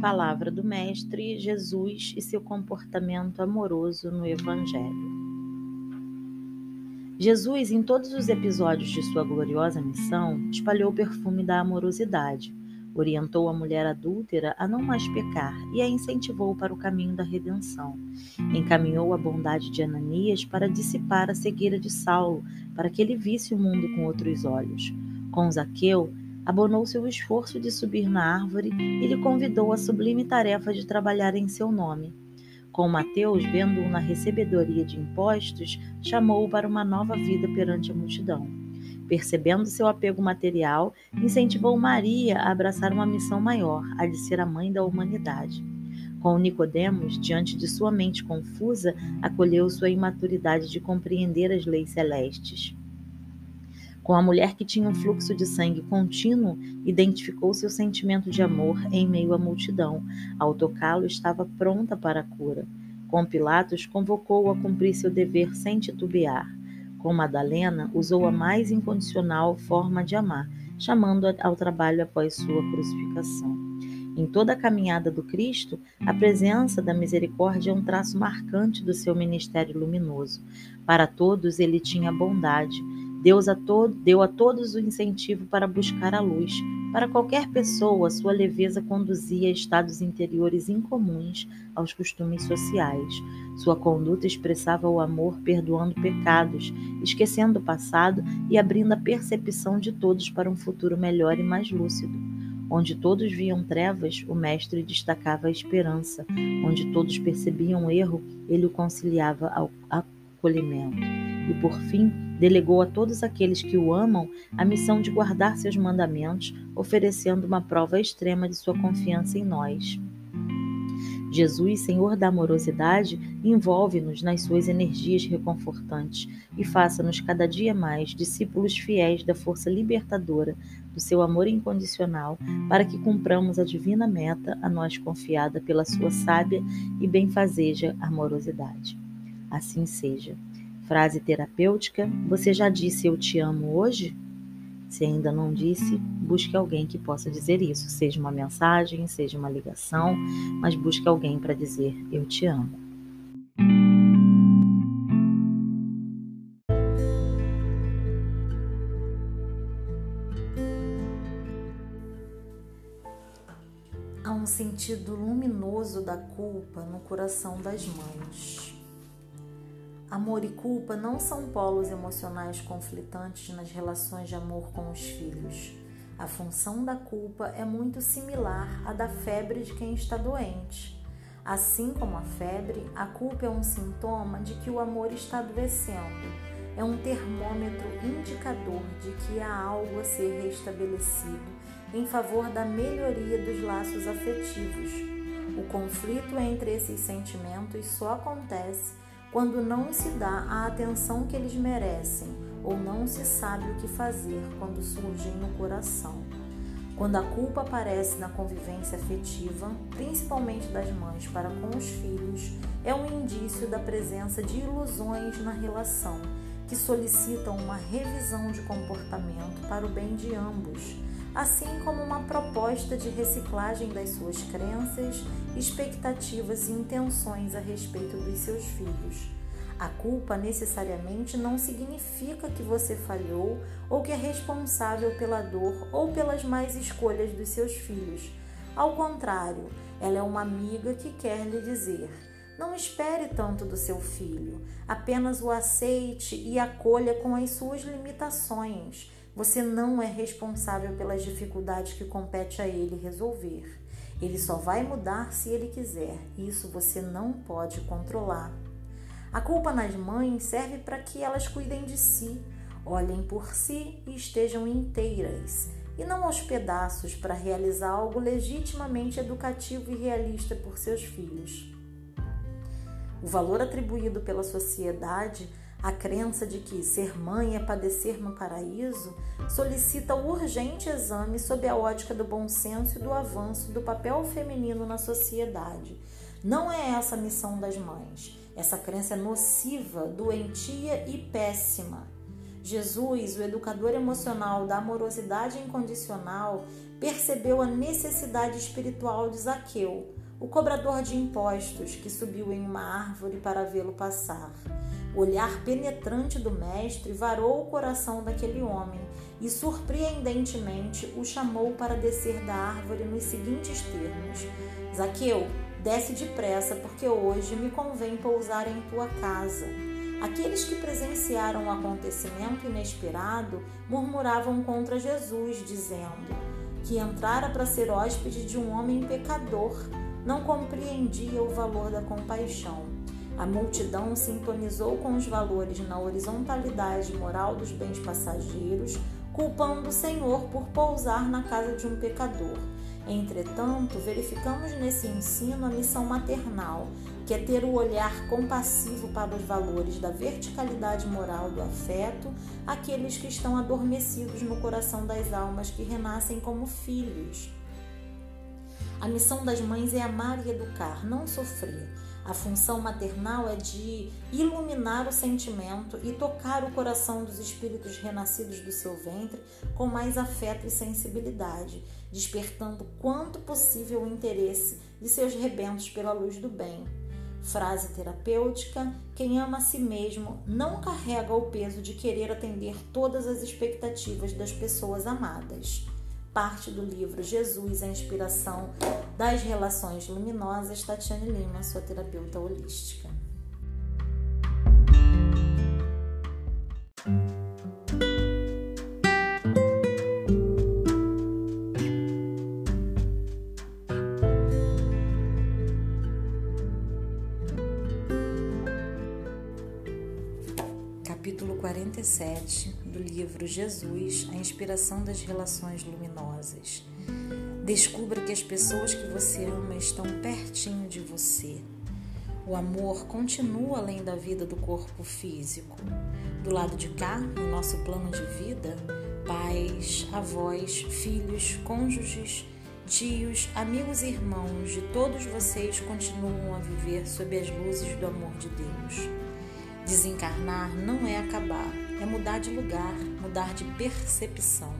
palavra do Mestre Jesus e seu comportamento amoroso no Evangelho. Jesus, em todos os episódios de sua gloriosa missão, espalhou o perfume da amorosidade, orientou a mulher adúltera a não mais pecar e a incentivou para o caminho da redenção. Encaminhou a bondade de Ananias para dissipar a cegueira de Saulo, para que ele visse o mundo com outros olhos. Com Zaqueu, abonou seu esforço de subir na árvore e lhe convidou à sublime tarefa de trabalhar em seu nome. Com Mateus, vendo-o na recebedoria de impostos, chamou-o para uma nova vida perante a multidão. Percebendo seu apego material, incentivou Maria a abraçar uma missão maior, a de ser a mãe da humanidade. Com Nicodemos, diante de sua mente confusa, acolheu sua imaturidade de compreender as leis celestes. Com a mulher que tinha um fluxo de sangue contínuo, identificou seu sentimento de amor em meio à multidão. Ao tocá-lo, estava pronta para a cura. Com Pilatos, convocou-o a cumprir seu dever sem titubear. Com Madalena, usou a mais incondicional forma de amar, chamando-a ao trabalho após sua crucificação. Em toda a caminhada do Cristo, a presença da misericórdia é um traço marcante do seu ministério luminoso. Para todos, ele tinha bondade Deus a deu a todos o incentivo para buscar a luz. Para qualquer pessoa, sua leveza conduzia a estados interiores incomuns aos costumes sociais. Sua conduta expressava o amor perdoando pecados, esquecendo o passado e abrindo a percepção de todos para um futuro melhor e mais lúcido. Onde todos viam trevas, o Mestre destacava a esperança. Onde todos percebiam erro, ele o conciliava ao acolhimento. E por fim, delegou a todos aqueles que o amam a missão de guardar seus mandamentos, oferecendo uma prova extrema de sua confiança em nós. Jesus, Senhor da amorosidade, envolve-nos nas suas energias reconfortantes e faça-nos cada dia mais discípulos fiéis da força libertadora do seu amor incondicional, para que cumpramos a divina meta a nós confiada pela sua sábia e benfazeja amorosidade. Assim seja. Frase terapêutica: Você já disse eu te amo hoje? Se ainda não disse, busque alguém que possa dizer isso, seja uma mensagem, seja uma ligação, mas busque alguém para dizer eu te amo. Há um sentido luminoso da culpa no coração das mães. Amor e culpa não são polos emocionais conflitantes nas relações de amor com os filhos. A função da culpa é muito similar à da febre de quem está doente. Assim como a febre, a culpa é um sintoma de que o amor está adoecendo. É um termômetro indicador de que há algo a ser restabelecido em favor da melhoria dos laços afetivos. O conflito entre esses sentimentos só acontece quando não se dá a atenção que eles merecem ou não se sabe o que fazer quando surgem no coração. Quando a culpa aparece na convivência afetiva, principalmente das mães para com os filhos, é um indício da presença de ilusões na relação que solicitam uma revisão de comportamento para o bem de ambos assim como uma proposta de reciclagem das suas crenças, expectativas e intenções a respeito dos seus filhos. A culpa necessariamente não significa que você falhou ou que é responsável pela dor ou pelas más escolhas dos seus filhos. Ao contrário, ela é uma amiga que quer lhe dizer: não espere tanto do seu filho, apenas o aceite e acolha com as suas limitações você não é responsável pelas dificuldades que compete a ele resolver. Ele só vai mudar se ele quiser. Isso você não pode controlar. A culpa nas mães serve para que elas cuidem de si, olhem por si e estejam inteiras, e não aos pedaços para realizar algo legitimamente educativo e realista por seus filhos. O valor atribuído pela sociedade a crença de que ser mãe é padecer no paraíso solicita o urgente exame sob a ótica do bom senso e do avanço do papel feminino na sociedade. Não é essa a missão das mães. Essa crença é nociva, doentia e péssima. Jesus, o educador emocional da amorosidade incondicional, percebeu a necessidade espiritual de Zaqueu, o cobrador de impostos que subiu em uma árvore para vê-lo passar. O olhar penetrante do mestre varou o coração daquele homem e, surpreendentemente, o chamou para descer da árvore nos seguintes termos: Zaqueu, desce depressa, porque hoje me convém pousar em tua casa. Aqueles que presenciaram o acontecimento inesperado murmuravam contra Jesus, dizendo que entrara para ser hóspede de um homem pecador, não compreendia o valor da compaixão. A multidão sintonizou com os valores na horizontalidade moral dos bens passageiros, culpando o Senhor por pousar na casa de um pecador. Entretanto, verificamos nesse ensino a missão maternal, que é ter o olhar compassivo para os valores da verticalidade moral do afeto, aqueles que estão adormecidos no coração das almas que renascem como filhos. A missão das mães é amar e educar, não sofrer. A função maternal é de iluminar o sentimento e tocar o coração dos espíritos renascidos do seu ventre com mais afeto e sensibilidade, despertando quanto possível o interesse de seus rebentos pela luz do bem. Frase terapêutica: quem ama a si mesmo não carrega o peso de querer atender todas as expectativas das pessoas amadas parte do livro Jesus, a inspiração das relações luminosas, Tatiane Lima, sua terapeuta holística. Inspiração das relações luminosas. Descubra que as pessoas que você ama estão pertinho de você. O amor continua além da vida do corpo físico. Do lado de cá, no nosso plano de vida, pais, avós, filhos, cônjuges, tios, amigos e irmãos de todos vocês continuam a viver sob as luzes do amor de Deus. Desencarnar não é acabar, é mudar de lugar, mudar de percepção.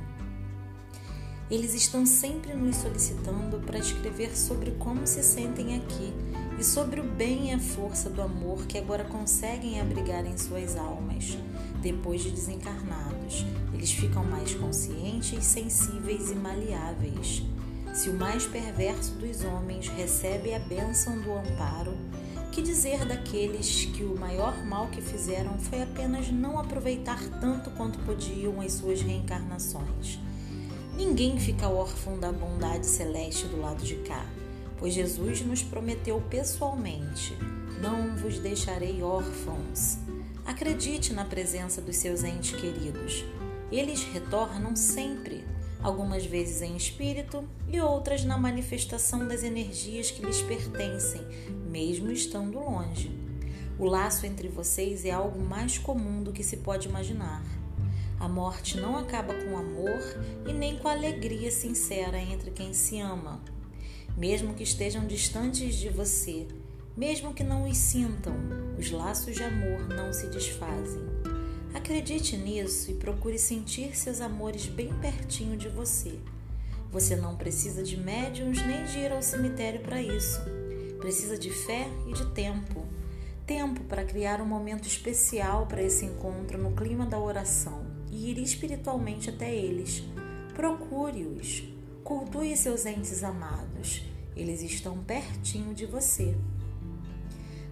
Eles estão sempre nos solicitando para escrever sobre como se sentem aqui e sobre o bem e a força do amor que agora conseguem abrigar em suas almas, depois de desencarnados. Eles ficam mais conscientes, sensíveis e maleáveis. Se o mais perverso dos homens recebe a bênção do amparo, que dizer daqueles que o maior mal que fizeram foi apenas não aproveitar tanto quanto podiam as suas reencarnações? Ninguém fica órfão da bondade celeste do lado de cá, pois Jesus nos prometeu pessoalmente: Não vos deixarei órfãos. Acredite na presença dos seus entes queridos. Eles retornam sempre, algumas vezes em espírito e outras na manifestação das energias que lhes pertencem, mesmo estando longe. O laço entre vocês é algo mais comum do que se pode imaginar. A morte não acaba com o amor e nem com a alegria sincera entre quem se ama. Mesmo que estejam distantes de você, mesmo que não os sintam, os laços de amor não se desfazem. Acredite nisso e procure sentir seus amores bem pertinho de você. Você não precisa de médiums nem de ir ao cemitério para isso. Precisa de fé e de tempo. Tempo para criar um momento especial para esse encontro no clima da oração e ir espiritualmente até eles. Procure-os. Cultue seus entes amados. Eles estão pertinho de você.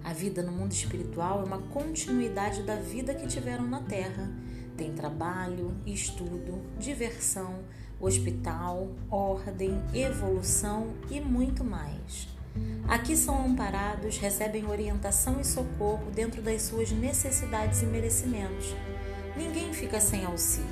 A vida no mundo espiritual é uma continuidade da vida que tiveram na Terra. Tem trabalho, estudo, diversão, hospital, ordem, evolução e muito mais. Aqui são amparados, recebem orientação e socorro dentro das suas necessidades e merecimentos. Ninguém fica sem auxílio,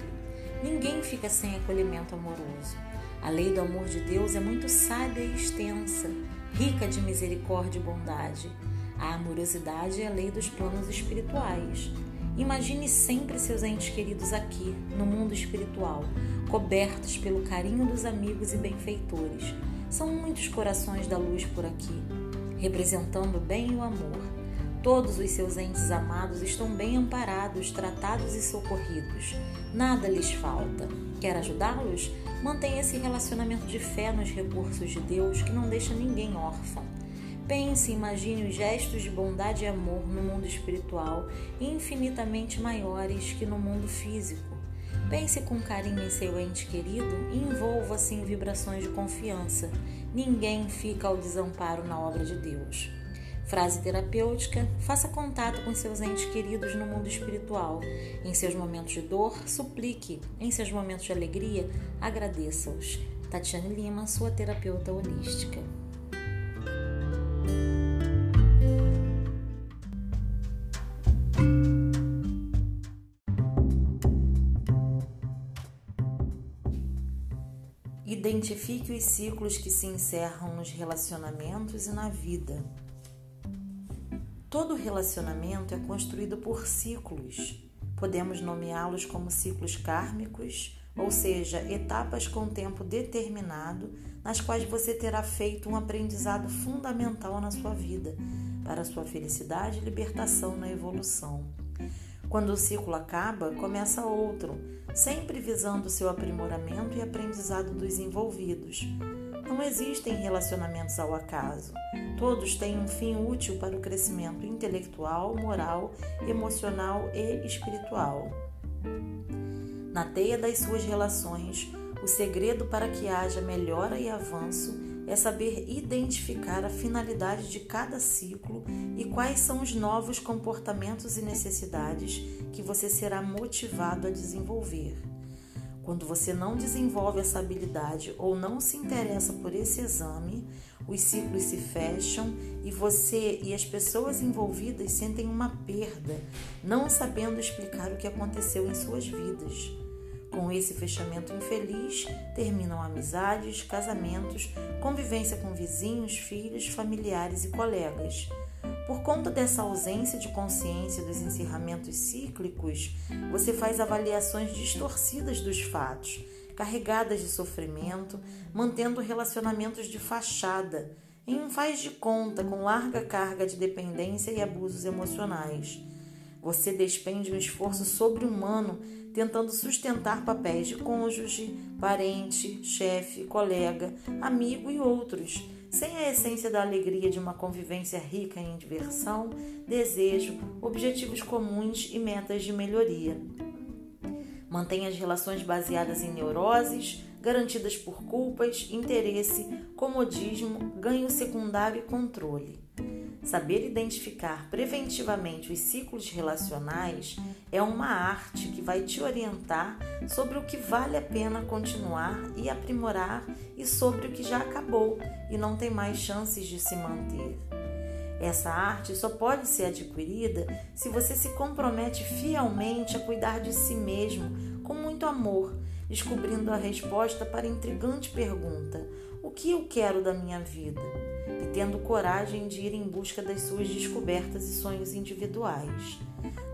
ninguém fica sem acolhimento amoroso. A lei do amor de Deus é muito sábia e extensa, rica de misericórdia e bondade. A amorosidade é a lei dos planos espirituais. Imagine sempre seus entes queridos aqui, no mundo espiritual, cobertos pelo carinho dos amigos e benfeitores. São muitos corações da luz por aqui, representando o bem e o amor. Todos os seus entes amados estão bem amparados, tratados e socorridos. Nada lhes falta. Quer ajudá-los? Mantenha esse relacionamento de fé nos recursos de Deus que não deixa ninguém órfão. Pense e imagine os gestos de bondade e amor no mundo espiritual infinitamente maiores que no mundo físico. Pense com carinho em seu ente querido e envolva-se em vibrações de confiança. Ninguém fica ao desamparo na obra de Deus. Frase terapêutica: faça contato com seus entes queridos no mundo espiritual. Em seus momentos de dor, suplique. Em seus momentos de alegria, agradeça-os. Tatiane Lima, sua terapeuta holística. Identifique os ciclos que se encerram nos relacionamentos e na vida. Todo relacionamento é construído por ciclos. Podemos nomeá-los como ciclos kármicos, ou seja, etapas com tempo determinado nas quais você terá feito um aprendizado fundamental na sua vida, para sua felicidade e libertação na evolução. Quando o ciclo acaba, começa outro, sempre visando seu aprimoramento e aprendizado dos envolvidos. Não existem relacionamentos ao acaso. Todos têm um fim útil para o crescimento intelectual, moral, emocional e espiritual. Na teia das suas relações, o segredo para que haja melhora e avanço é saber identificar a finalidade de cada ciclo e quais são os novos comportamentos e necessidades que você será motivado a desenvolver. Quando você não desenvolve essa habilidade ou não se interessa por esse exame, os ciclos se fecham e você e as pessoas envolvidas sentem uma perda, não sabendo explicar o que aconteceu em suas vidas. Com esse fechamento infeliz, terminam amizades, casamentos, convivência com vizinhos, filhos, familiares e colegas. Por conta dessa ausência de consciência dos encerramentos cíclicos, você faz avaliações distorcidas dos fatos, carregadas de sofrimento, mantendo relacionamentos de fachada, em um faz de conta com larga carga de dependência e abusos emocionais. Você despende um esforço sobre-humano tentando sustentar papéis de cônjuge, parente, chefe, colega, amigo e outros, sem a essência da alegria de uma convivência rica em diversão, desejo, objetivos comuns e metas de melhoria. Mantém as relações baseadas em neuroses, garantidas por culpas, interesse, comodismo, ganho secundário e controle. Saber identificar preventivamente os ciclos relacionais é uma arte que vai te orientar sobre o que vale a pena continuar e aprimorar e sobre o que já acabou e não tem mais chances de se manter. Essa arte só pode ser adquirida se você se compromete fielmente a cuidar de si mesmo com muito amor, descobrindo a resposta para a intrigante pergunta: o que eu quero da minha vida? Tendo coragem de ir em busca das suas descobertas e sonhos individuais.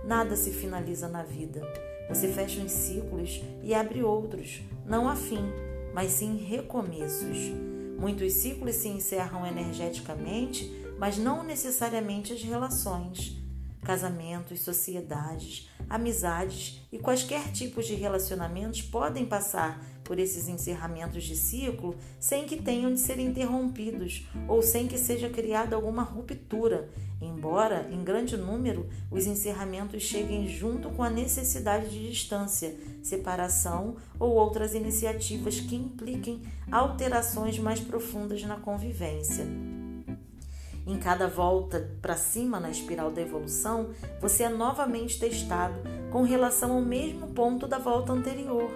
Nada se finaliza na vida. Você fecha uns ciclos e abre outros, não a fim, mas sim recomeços. Muitos ciclos se encerram energeticamente, mas não necessariamente as relações. Casamentos, sociedades, amizades e quaisquer tipos de relacionamentos podem passar por esses encerramentos de ciclo sem que tenham de ser interrompidos ou sem que seja criada alguma ruptura, embora, em grande número, os encerramentos cheguem junto com a necessidade de distância, separação ou outras iniciativas que impliquem alterações mais profundas na convivência. Em cada volta para cima na espiral da evolução, você é novamente testado com relação ao mesmo ponto da volta anterior.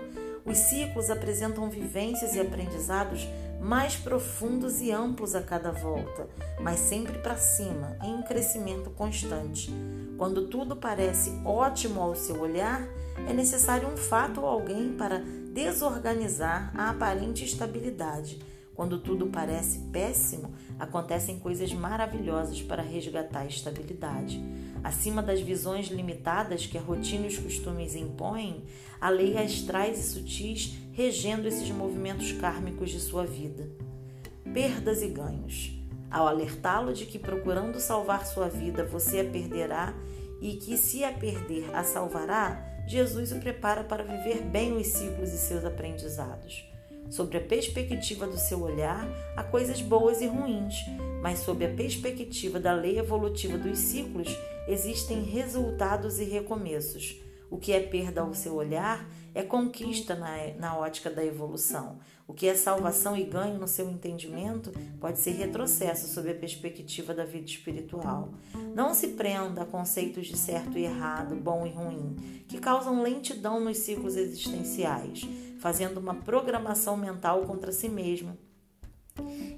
Os ciclos apresentam vivências e aprendizados mais profundos e amplos a cada volta, mas sempre para cima, em um crescimento constante. Quando tudo parece ótimo ao seu olhar, é necessário um fato ou alguém para desorganizar a aparente estabilidade quando tudo parece péssimo, acontecem coisas maravilhosas para resgatar a estabilidade. Acima das visões limitadas que a rotina e os costumes impõem, a lei astrais e sutis regendo esses movimentos kármicos de sua vida. Perdas e ganhos. ao alertá-lo de que procurando salvar sua vida você a perderá e que se a perder a salvará, Jesus o prepara para viver bem os ciclos e seus aprendizados. Sobre a perspectiva do seu olhar, há coisas boas e ruins, mas sob a perspectiva da lei evolutiva dos ciclos, existem resultados e recomeços. O que é perda ao seu olhar é conquista na, na ótica da evolução. O que é salvação e ganho no seu entendimento pode ser retrocesso sob a perspectiva da vida espiritual. Não se prenda a conceitos de certo e errado, bom e ruim, que causam lentidão nos ciclos existenciais, fazendo uma programação mental contra si mesmo,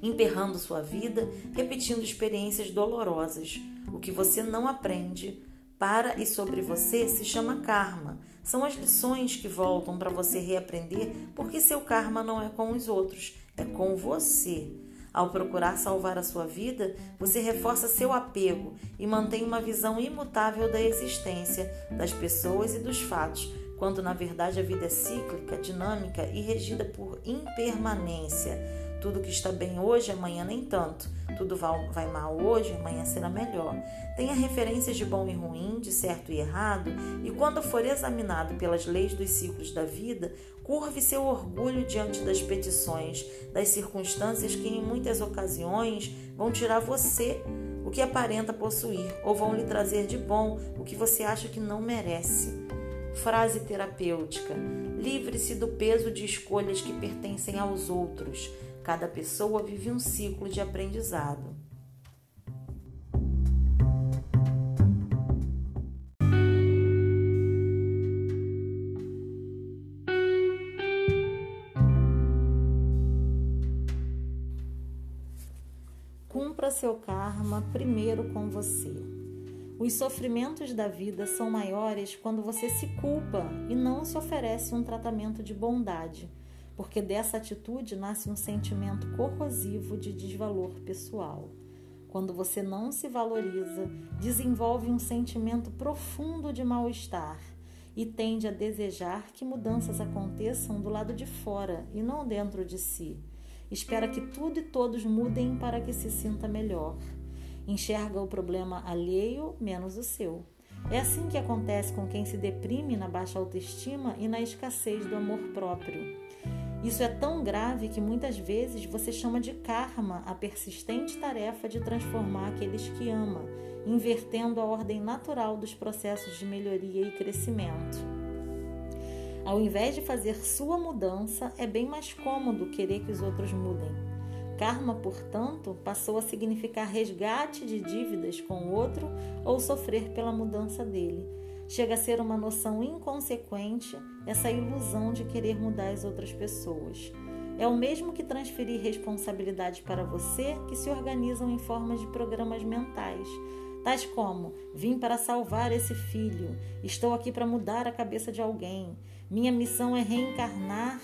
emperrando sua vida, repetindo experiências dolorosas. O que você não aprende para e sobre você se chama karma. São as lições que voltam para você reaprender, porque seu karma não é com os outros, é com você. Ao procurar salvar a sua vida, você reforça seu apego e mantém uma visão imutável da existência, das pessoas e dos fatos, quando na verdade a vida é cíclica, dinâmica e regida por impermanência. Tudo que está bem hoje, amanhã nem tanto. Tudo vai mal hoje, amanhã será melhor. Tenha referências de bom e ruim, de certo e errado, e quando for examinado pelas leis dos ciclos da vida, curve seu orgulho diante das petições, das circunstâncias que em muitas ocasiões vão tirar você o que aparenta possuir ou vão lhe trazer de bom o que você acha que não merece. Frase terapêutica: livre-se do peso de escolhas que pertencem aos outros. Cada pessoa vive um ciclo de aprendizado. Cumpra seu karma primeiro com você. Os sofrimentos da vida são maiores quando você se culpa e não se oferece um tratamento de bondade porque dessa atitude nasce um sentimento corrosivo de desvalor pessoal. Quando você não se valoriza, desenvolve um sentimento profundo de mal-estar e tende a desejar que mudanças aconteçam do lado de fora e não dentro de si. Espera que tudo e todos mudem para que se sinta melhor. Enxerga o problema alheio menos o seu. É assim que acontece com quem se deprime na baixa autoestima e na escassez do amor próprio. Isso é tão grave que muitas vezes você chama de karma a persistente tarefa de transformar aqueles que ama, invertendo a ordem natural dos processos de melhoria e crescimento. Ao invés de fazer sua mudança, é bem mais cômodo querer que os outros mudem. Karma, portanto, passou a significar resgate de dívidas com o outro ou sofrer pela mudança dele Chega a ser uma noção inconsequente essa ilusão de querer mudar as outras pessoas. É o mesmo que transferir responsabilidades para você que se organizam em formas de programas mentais, tais como: vim para salvar esse filho, estou aqui para mudar a cabeça de alguém, minha missão é reencarnar,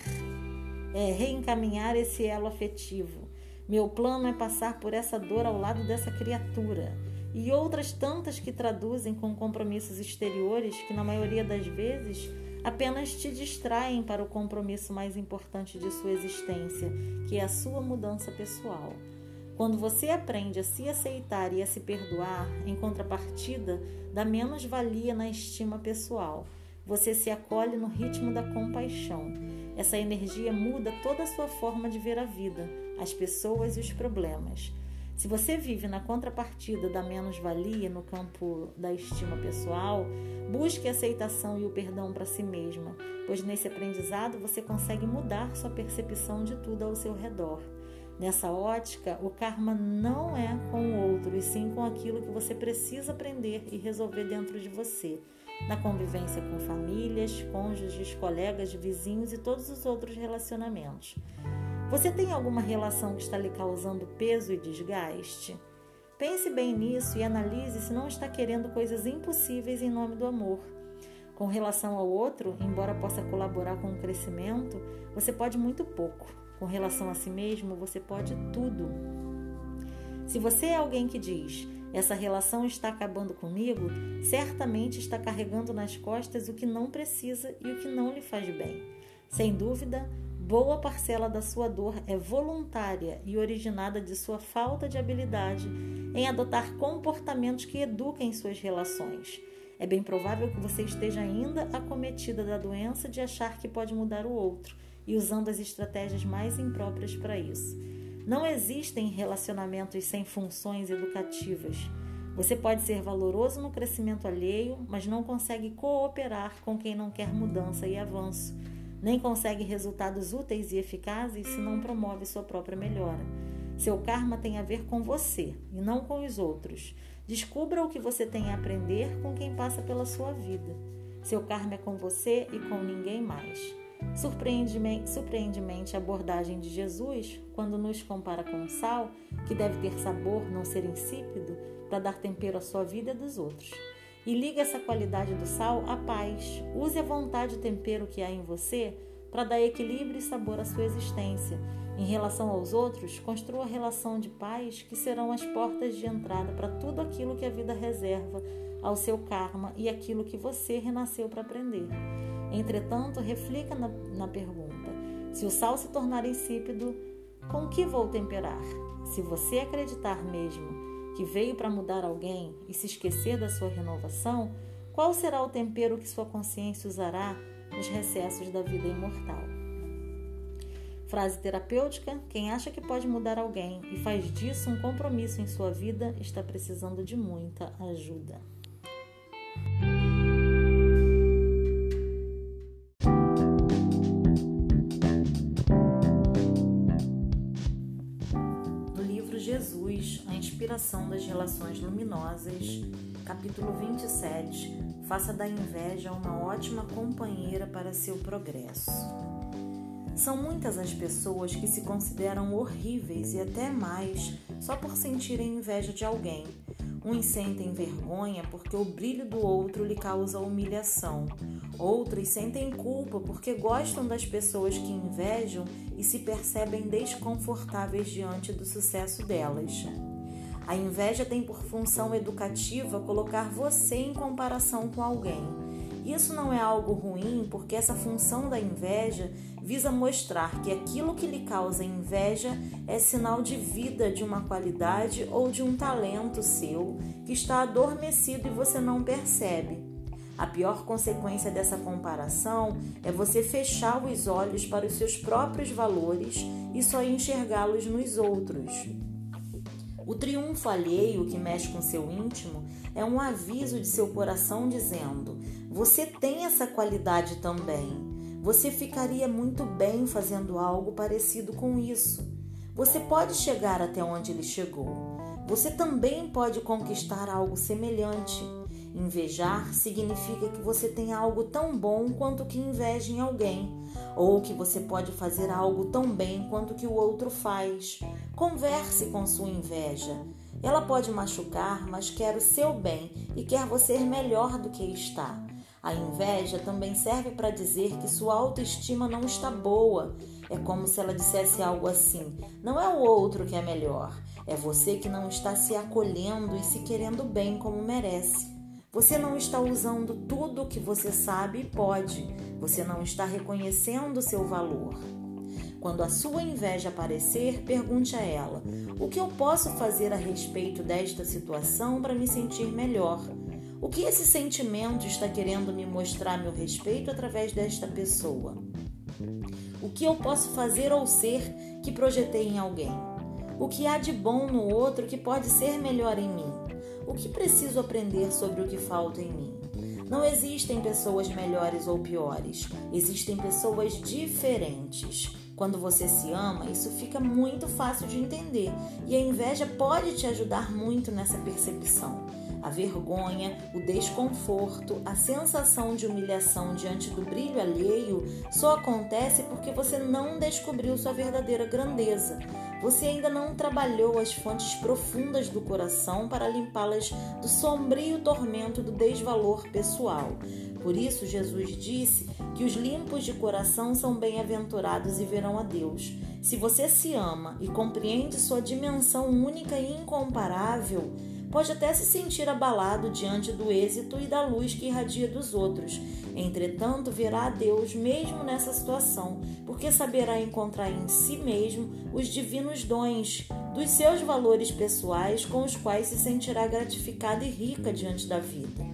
é reencaminhar esse elo afetivo. Meu plano é passar por essa dor ao lado dessa criatura e outras tantas que traduzem com compromissos exteriores que, na maioria das vezes, apenas te distraem para o compromisso mais importante de sua existência, que é a sua mudança pessoal. Quando você aprende a se aceitar e a se perdoar, em contrapartida da menos-valia na estima pessoal, você se acolhe no ritmo da compaixão. Essa energia muda toda a sua forma de ver a vida, as pessoas e os problemas. Se você vive na contrapartida da menos-valia no campo da estima pessoal, busque a aceitação e o perdão para si mesma, pois nesse aprendizado você consegue mudar sua percepção de tudo ao seu redor. Nessa ótica, o karma não é com o outro, e sim com aquilo que você precisa aprender e resolver dentro de você, na convivência com famílias, cônjuges, colegas, vizinhos e todos os outros relacionamentos. Você tem alguma relação que está lhe causando peso e desgaste? Pense bem nisso e analise se não está querendo coisas impossíveis em nome do amor. Com relação ao outro, embora possa colaborar com o crescimento, você pode muito pouco. Com relação a si mesmo, você pode tudo. Se você é alguém que diz, essa relação está acabando comigo, certamente está carregando nas costas o que não precisa e o que não lhe faz bem. Sem dúvida, boa parcela da sua dor é voluntária e originada de sua falta de habilidade em adotar comportamentos que eduquem suas relações. É bem provável que você esteja ainda acometida da doença de achar que pode mudar o outro e usando as estratégias mais impróprias para isso. Não existem relacionamentos sem funções educativas. Você pode ser valoroso no crescimento alheio, mas não consegue cooperar com quem não quer mudança e avanço. Nem consegue resultados úteis e eficazes se não promove sua própria melhora. Seu karma tem a ver com você e não com os outros. Descubra o que você tem a aprender com quem passa pela sua vida. Seu karma é com você e com ninguém mais. Surpreendemente a abordagem de Jesus, quando nos compara com o sal, que deve ter sabor, não ser insípido, para dar tempero à sua vida e dos outros. E liga essa qualidade do sal à paz. Use a vontade e tempero que há em você para dar equilíbrio e sabor à sua existência. Em relação aos outros, construa relação de paz que serão as portas de entrada para tudo aquilo que a vida reserva ao seu karma e aquilo que você renasceu para aprender. Entretanto, reflita na, na pergunta: se o sal se tornar insípido, com que vou temperar? Se você acreditar mesmo que veio para mudar alguém e se esquecer da sua renovação, qual será o tempero que sua consciência usará nos recessos da vida imortal? Frase terapêutica: quem acha que pode mudar alguém e faz disso um compromisso em sua vida está precisando de muita ajuda. Inspiração das Relações Luminosas, capítulo 27. Faça da inveja uma ótima companheira para seu progresso. São muitas as pessoas que se consideram horríveis e até mais só por sentirem inveja de alguém. Uns sentem vergonha porque o brilho do outro lhe causa humilhação. Outros sentem culpa porque gostam das pessoas que invejam e se percebem desconfortáveis diante do sucesso delas. A inveja tem por função educativa colocar você em comparação com alguém. Isso não é algo ruim, porque essa função da inveja visa mostrar que aquilo que lhe causa inveja é sinal de vida, de uma qualidade ou de um talento seu que está adormecido e você não percebe. A pior consequência dessa comparação é você fechar os olhos para os seus próprios valores e só enxergá-los nos outros. O triunfo alheio que mexe com seu íntimo é um aviso de seu coração dizendo: você tem essa qualidade também. Você ficaria muito bem fazendo algo parecido com isso. Você pode chegar até onde ele chegou. Você também pode conquistar algo semelhante. Invejar significa que você tem algo tão bom quanto que inveja em alguém, ou que você pode fazer algo tão bem quanto que o outro faz. Converse com sua inveja. Ela pode machucar, mas quer o seu bem e quer você melhor do que está. A inveja também serve para dizer que sua autoestima não está boa. É como se ela dissesse algo assim: não é o outro que é melhor, é você que não está se acolhendo e se querendo bem como merece. Você não está usando tudo o que você sabe e pode. Você não está reconhecendo seu valor. Quando a sua inveja aparecer, pergunte a ela: o que eu posso fazer a respeito desta situação para me sentir melhor? O que esse sentimento está querendo me mostrar meu respeito através desta pessoa? O que eu posso fazer ou ser que projetei em alguém? O que há de bom no outro que pode ser melhor em mim? O que preciso aprender sobre o que falta em mim? Não existem pessoas melhores ou piores, existem pessoas diferentes. Quando você se ama, isso fica muito fácil de entender e a inveja pode te ajudar muito nessa percepção. A vergonha, o desconforto, a sensação de humilhação diante do brilho alheio só acontece porque você não descobriu sua verdadeira grandeza. Você ainda não trabalhou as fontes profundas do coração para limpá-las do sombrio tormento do desvalor pessoal. Por isso, Jesus disse que os limpos de coração são bem-aventurados e verão a Deus. Se você se ama e compreende sua dimensão única e incomparável, pode até se sentir abalado diante do êxito e da luz que irradia dos outros. Entretanto, verá a Deus mesmo nessa situação, porque saberá encontrar em si mesmo os divinos dons dos seus valores pessoais com os quais se sentirá gratificada e rica diante da vida.